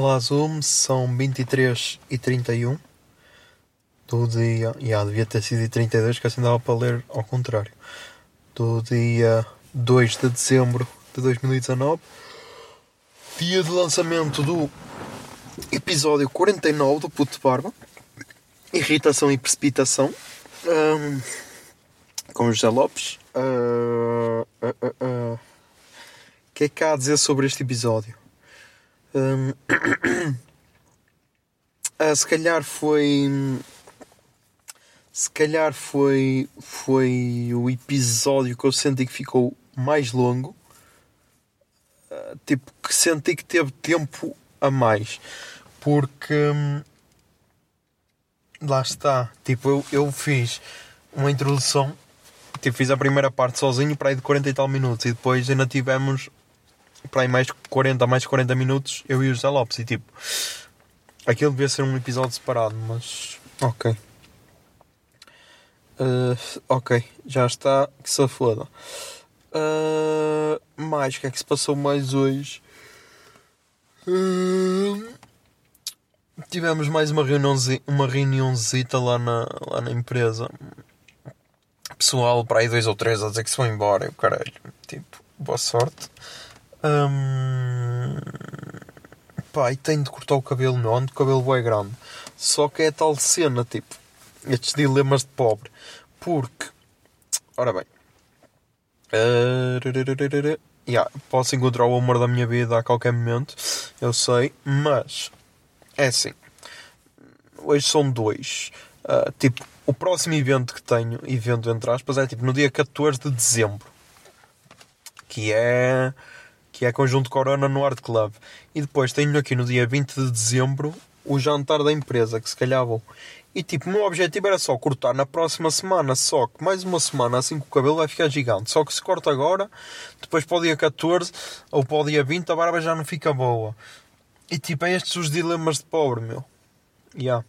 Olá Zoom, são 23 e 31 do dia. Yeah, devia ter sido e 32, que assim dava para ler ao contrário. Do dia 2 de dezembro de 2019, dia de lançamento do episódio 49 do Puto de Barba, Irritação e Precipitação, Ahm, com José Lopes. Ah, ah, ah. O que é que há a dizer sobre este episódio? Hum, ah, se calhar foi. Se calhar foi. Foi o episódio que eu senti que ficou mais longo. Ah, tipo, que senti que teve tempo a mais. Porque. hum, lá está. Tipo, eu, eu fiz uma introdução. Tipo, fiz a primeira parte sozinho para aí de 40 e tal minutos. E depois ainda tivemos para aí mais de 40, mais de 40 minutos, eu e o José Lopes. E tipo, aquilo devia ser um episódio separado, mas ok. Uh, ok, já está, que se foda. Uh, mais, o que é que se passou mais hoje? Uh, tivemos mais uma, reuniãozi, uma reuniãozita lá na, lá na empresa. Pessoal, para aí dois ou três a dizer que se vão embora. Eu, caralho, tipo, boa sorte. Hum... Pá, e tenho de cortar o cabelo, meu. Ando o cabelo é grande. Só que é tal cena, tipo, estes dilemas de pobre. Porque, ora bem, rarararara. Yeah, posso encontrar o amor da minha vida a qualquer momento, eu sei, mas é assim. Hoje são dois. Ah, tipo, o próximo evento que tenho, evento entre aspas, é tipo no dia 14 de dezembro, que é que é Conjunto Corona no Art Club. E depois tenho aqui no dia 20 de dezembro o jantar da empresa, que se calhar vou. E tipo, o meu objetivo era só cortar na próxima semana, só que mais uma semana assim que o cabelo vai ficar gigante. Só que se corta agora, depois para o dia 14 ou para o dia 20 a barba já não fica boa. E tipo, é estes os dilemas de pobre, meu. Yeah.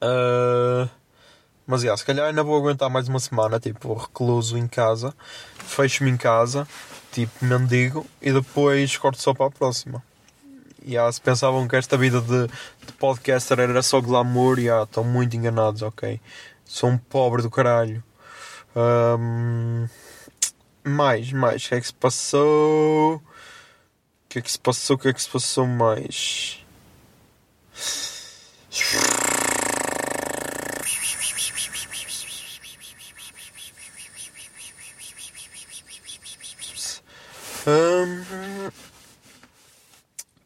Ah, mas yeah, se calhar ainda vou aguentar mais uma semana, tipo, recluso em casa, fecho-me em casa, tipo, mendigo, e depois corto só para a próxima. E yeah, se pensavam que esta vida de, de podcaster era só glamour, yeah, estão muito enganados, ok? Sou um pobre do caralho. Ahm, mais, mais, o que é que se passou? O que é que se passou? O que é que se passou mais? Hum...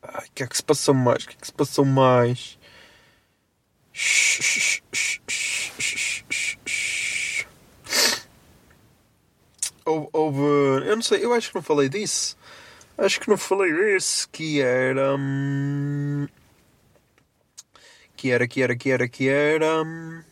Ai, o que é que se passou mais? O que é que se passou mais? Houve, houve- Eu não sei, eu acho que não falei disso. Acho que não falei disso. Que era. hum, Que era, que era, que era, que era. hum,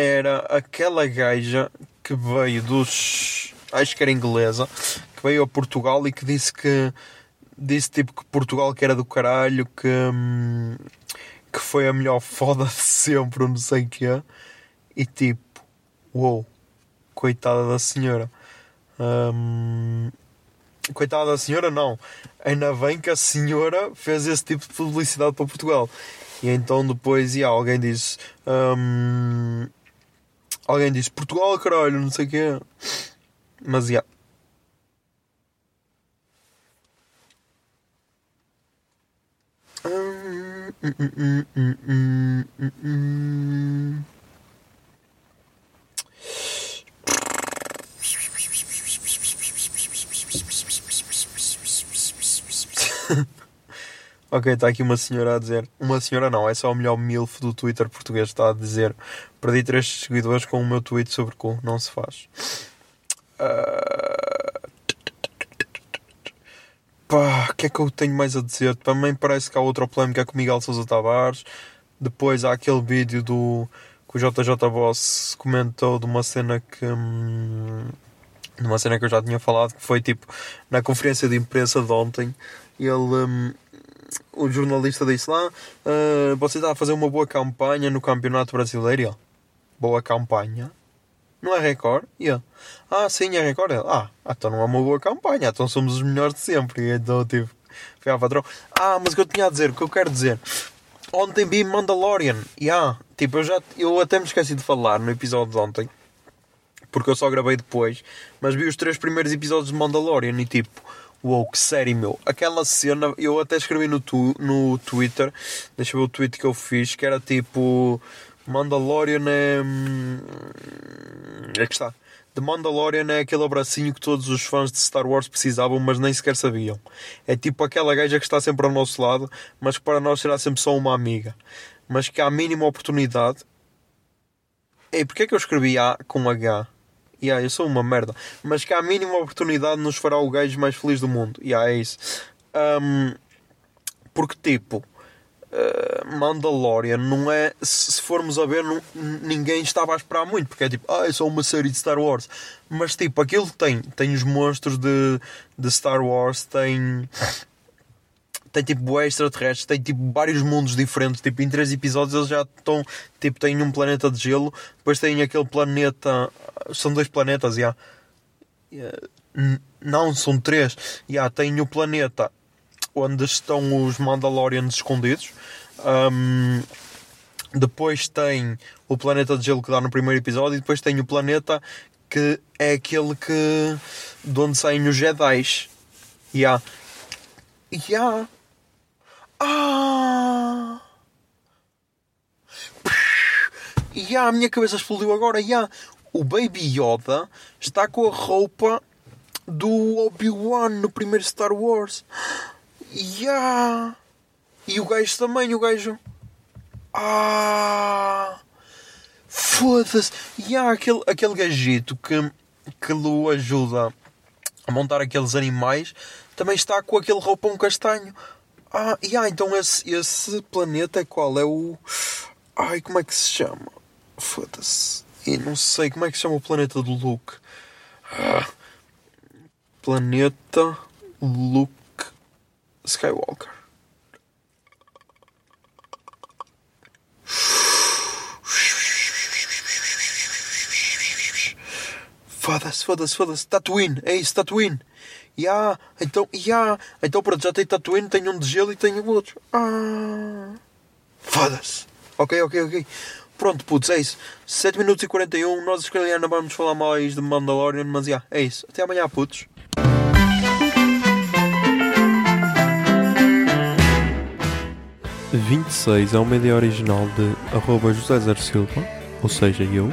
era aquela gaja que veio dos. Acho que era inglesa, que veio a Portugal e que disse que. Disse tipo que Portugal que era do caralho, que. hum, que foi a melhor foda de sempre, não sei o que é. E tipo, uou, coitada da senhora. Hum, coitada da senhora, não. Ainda bem que a senhora fez esse tipo de publicidade para Portugal. E então depois, e alguém disse. hum, alguém diz Portugal, caralho, não sei o quê. Mas, yeah. Ok, está aqui uma senhora a dizer. Uma senhora não, é só o melhor MILF do Twitter português. Está a dizer: Perdi três seguidores com o meu tweet sobre cu. Não se faz. Ah, Pá, o que é que eu tenho mais a dizer? Também parece que há outra polémica com Miguel Sousa Tavares. Depois há aquele vídeo do que o JJ Boss comentou de uma cena que. hum, de uma cena que eu já tinha falado, que foi tipo na conferência de imprensa de ontem. Ele. hum, o jornalista disse lá: "Ah, Você está a fazer uma boa campanha no Campeonato Brasileiro? Boa campanha? Não é recorde? Ele, Ah, sim, é recorde. Ah, então não é uma boa campanha, então somos os melhores de sempre. E então, tipo, foi ao patrão: Ah, mas o que eu tinha a dizer, o que eu quero dizer. Ontem vi Mandalorian. E ah, tipo, eu, já, eu até me esqueci de falar no episódio de ontem porque eu só gravei depois, mas vi os três primeiros episódios de Mandalorian e tipo, uou, que série meu. Aquela cena, eu até escrevi no, tu, no Twitter, deixa eu ver o tweet que eu fiz, que era tipo, Mandalorian é. hum, É que está. The Mandalorian é aquele abracinho que todos os fãs de Star Wars precisavam, mas nem sequer sabiam. É tipo aquela gaja que está sempre ao nosso lado, mas que para nós será sempre só uma amiga. Mas que à mínima oportunidade. Ei, porque é que eu escrevi A com H? Yeah, eu sou uma merda. Mas que à mínima oportunidade nos fará o gajo mais feliz do mundo. Yeah, é isso. Um, porque tipo. uh, Mandalorian não é. Se se formos a ver, não- ninguém estava a esperar muito. Porque é tipo, ah, é só uma série de Star Wars. Mas tipo, aquilo tem. Tem os monstros de, de Star Wars, tem tem tipo bué extraterrestres, tem tipo vários mundos diferentes, tipo em três episódios eles já estão, tipo tem um planeta de gelo, depois tem aquele planeta, são dois planetas, já. Yeah. N- Não, são três. Já, tem o planeta onde estão os Mandalorians escondidos. Ahm, depois tem o planeta de gelo que dá no primeiro episódio e depois tem o planeta que é aquele que de onde saem os Jedi. Yeah. Yeah. Ah! Yeah, a minha cabeça explodiu agora. Yeah. O Baby Yoda está com a roupa do Obi-Wan no primeiro Star Wars. Yeah. E o gajo também, o gajo. Ah! Foda-se! Yeah, aquele, aquele gajito que, que o ajuda a montar aqueles animais também está com aquele roupão castanho. Ah, yeah, então esse, esse planeta qual? É o. Ai, como é que se chama? Foda-se. E não sei como é que se chama o planeta do Luke. Ah, planeta Luke Skywalker. Foda-se, foda-se, foda-se. Tatooine, é isso, Tatooine. Ya, então, ya, então pronto, já tem Tatooine, tem um de gelo e tem o outro. Ah. Foda-se. Ok, ok, ok. Pronto, putz, é isso. 7 minutos e 41, nós não vamos falar mais de Mandalorian, mas já, é isso. Até amanhã, putos. A 26 é uma ideia original de arroba José Zer Silva, ou seja, eu.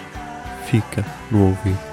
fica no ouvido.